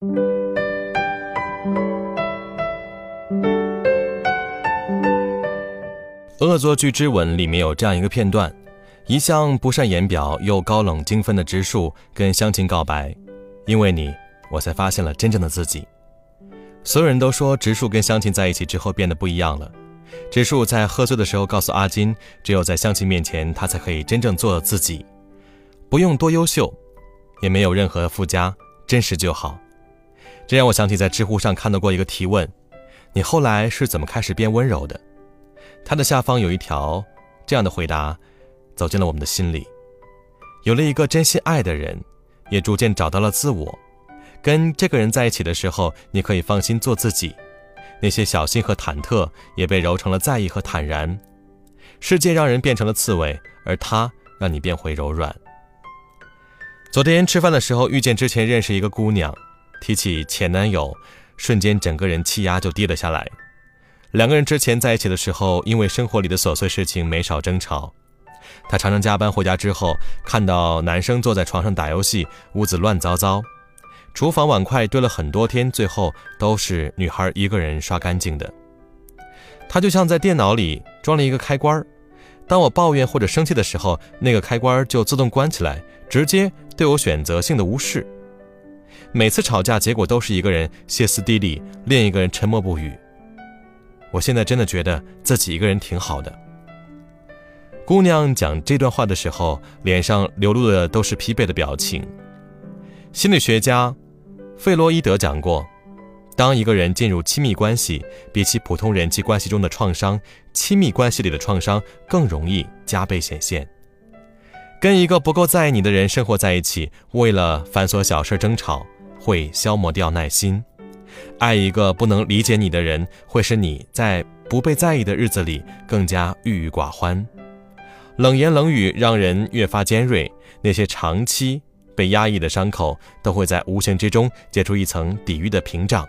《恶作剧之吻》里面有这样一个片段：一向不善言表又高冷精分的直树跟湘琴告白，因为你，我才发现了真正的自己。所有人都说直树跟湘琴在一起之后变得不一样了。直树在喝醉的时候告诉阿金，只有在湘琴面前，他才可以真正做自己，不用多优秀，也没有任何附加，真实就好。这让我想起在知乎上看到过一个提问：你后来是怎么开始变温柔的？它的下方有一条这样的回答，走进了我们的心里。有了一个真心爱的人，也逐渐找到了自我。跟这个人在一起的时候，你可以放心做自己，那些小心和忐忑也被揉成了在意和坦然。世界让人变成了刺猬，而他让你变回柔软。昨天吃饭的时候遇见之前认识一个姑娘，提起前男友，瞬间整个人气压就低了下来。两个人之前在一起的时候，因为生活里的琐碎事情没少争吵。她常常加班回家之后，看到男生坐在床上打游戏，屋子乱糟糟。厨房碗筷堆了很多天，最后都是女孩一个人刷干净的。她就像在电脑里装了一个开关当我抱怨或者生气的时候，那个开关就自动关起来，直接对我选择性的无视。每次吵架结果都是一个人歇斯底里，另一个人沉默不语。我现在真的觉得自己一个人挺好的。姑娘讲这段话的时候，脸上流露的都是疲惫的表情。心理学家。费洛伊德讲过，当一个人进入亲密关系，比起普通人际关系中的创伤，亲密关系里的创伤更容易加倍显现。跟一个不够在意你的人生活在一起，为了繁琐小事争吵，会消磨掉耐心；爱一个不能理解你的人，会使你在不被在意的日子里更加郁郁寡欢。冷言冷语让人越发尖锐，那些长期。被压抑的伤口都会在无形之中结出一层抵御的屏障。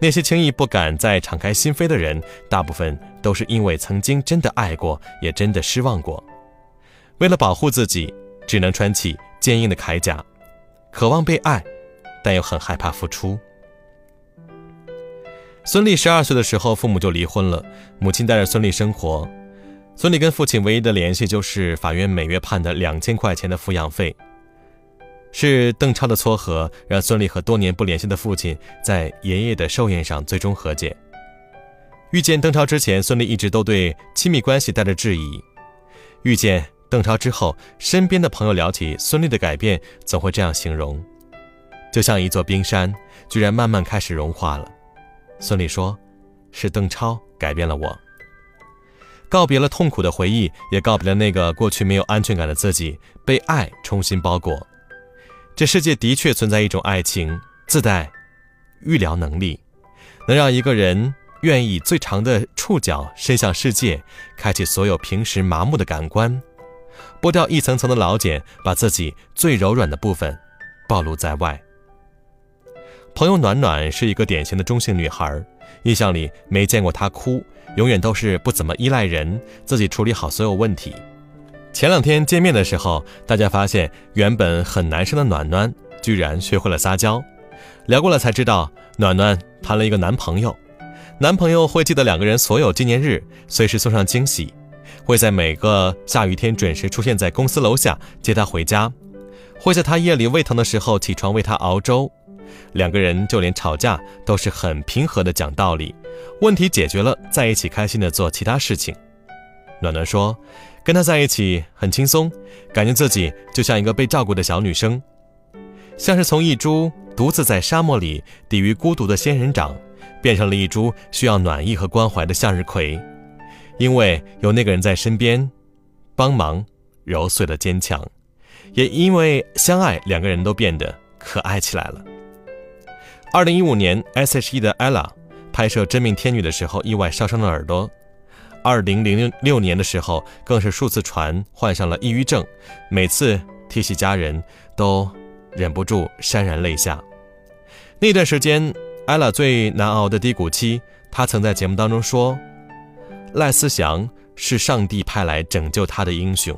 那些轻易不敢再敞开心扉的人，大部分都是因为曾经真的爱过，也真的失望过。为了保护自己，只能穿起坚硬的铠甲，渴望被爱，但又很害怕付出。孙俪十二岁的时候，父母就离婚了，母亲带着孙俪生活。孙俪跟父亲唯一的联系就是法院每月判的两千块钱的抚养费。是邓超的撮合，让孙俪和多年不联系的父亲在爷爷的寿宴上最终和解。遇见邓超之前，孙俪一直都对亲密关系带着质疑；遇见邓超之后，身边的朋友聊起孙俪的改变，总会这样形容：就像一座冰山，居然慢慢开始融化了。孙俪说：“是邓超改变了我，告别了痛苦的回忆，也告别了那个过去没有安全感的自己，被爱重新包裹。”这世界的确存在一种爱情，自带预疗能力，能让一个人愿意最长的触角伸向世界，开启所有平时麻木的感官，剥掉一层层的老茧，把自己最柔软的部分暴露在外。朋友暖暖是一个典型的中性女孩，印象里没见过她哭，永远都是不怎么依赖人，自己处理好所有问题。前两天见面的时候，大家发现原本很男生的暖暖居然学会了撒娇。聊过了才知道，暖暖谈了一个男朋友，男朋友会记得两个人所有纪念日，随时送上惊喜，会在每个下雨天准时出现在公司楼下接她回家，会在她夜里胃疼的时候起床为她熬粥。两个人就连吵架都是很平和的讲道理，问题解决了，在一起开心的做其他事情。暖暖说。跟他在一起很轻松，感觉自己就像一个被照顾的小女生，像是从一株独自在沙漠里抵御孤独的仙人掌，变成了一株需要暖意和关怀的向日葵。因为有那个人在身边，帮忙揉碎了坚强，也因为相爱，两个人都变得可爱起来了。二零一五年，S.H.E 的 ella 拍摄《真命天女》的时候，意外烧伤了耳朵。二零零六年的时候，更是数次传患上了抑郁症，每次提起家人，都忍不住潸然泪下。那段时间，艾拉最难熬的低谷期，她曾在节目当中说：“赖思祥是上帝派来拯救他的英雄，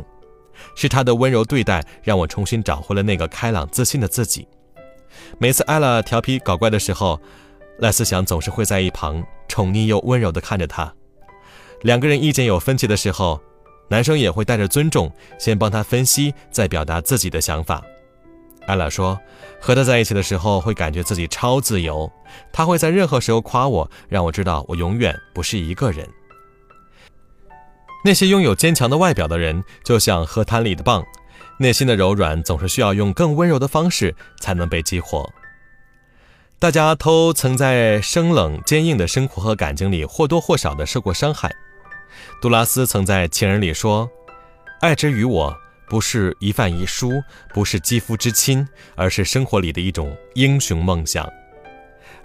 是他的温柔对待，让我重新找回了那个开朗自信的自己。”每次艾拉调皮搞怪的时候，赖思祥总是会在一旁宠溺又温柔地看着他。两个人意见有分歧的时候，男生也会带着尊重，先帮他分析，再表达自己的想法。艾拉说，和他在一起的时候，会感觉自己超自由。他会在任何时候夸我，让我知道我永远不是一个人。那些拥有坚强的外表的人，就像河滩里的蚌，内心的柔软总是需要用更温柔的方式才能被激活。大家都曾在生冷坚硬的生活和感情里或多或少的受过伤害。杜拉斯曾在《情人》里说：“爱之于我，不是一饭一书，不是肌肤之亲，而是生活里的一种英雄梦想。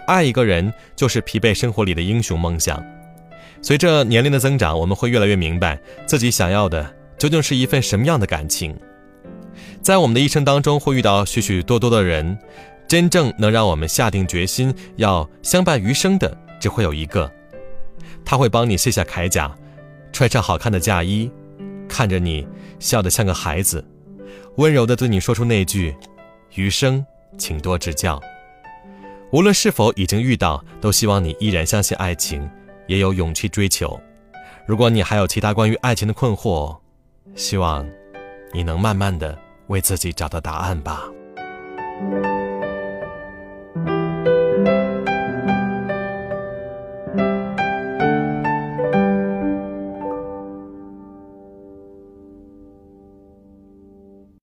爱一个人，就是疲惫生活里的英雄梦想。随着年龄的增长，我们会越来越明白自己想要的究竟是一份什么样的感情。在我们的一生当中，会遇到许许多多的人，真正能让我们下定决心要相伴余生的，只会有一个，他会帮你卸下铠甲。”穿上好看的嫁衣，看着你笑得像个孩子，温柔地对你说出那句：“余生，请多指教。”无论是否已经遇到，都希望你依然相信爱情，也有勇气追求。如果你还有其他关于爱情的困惑，希望你能慢慢的为自己找到答案吧。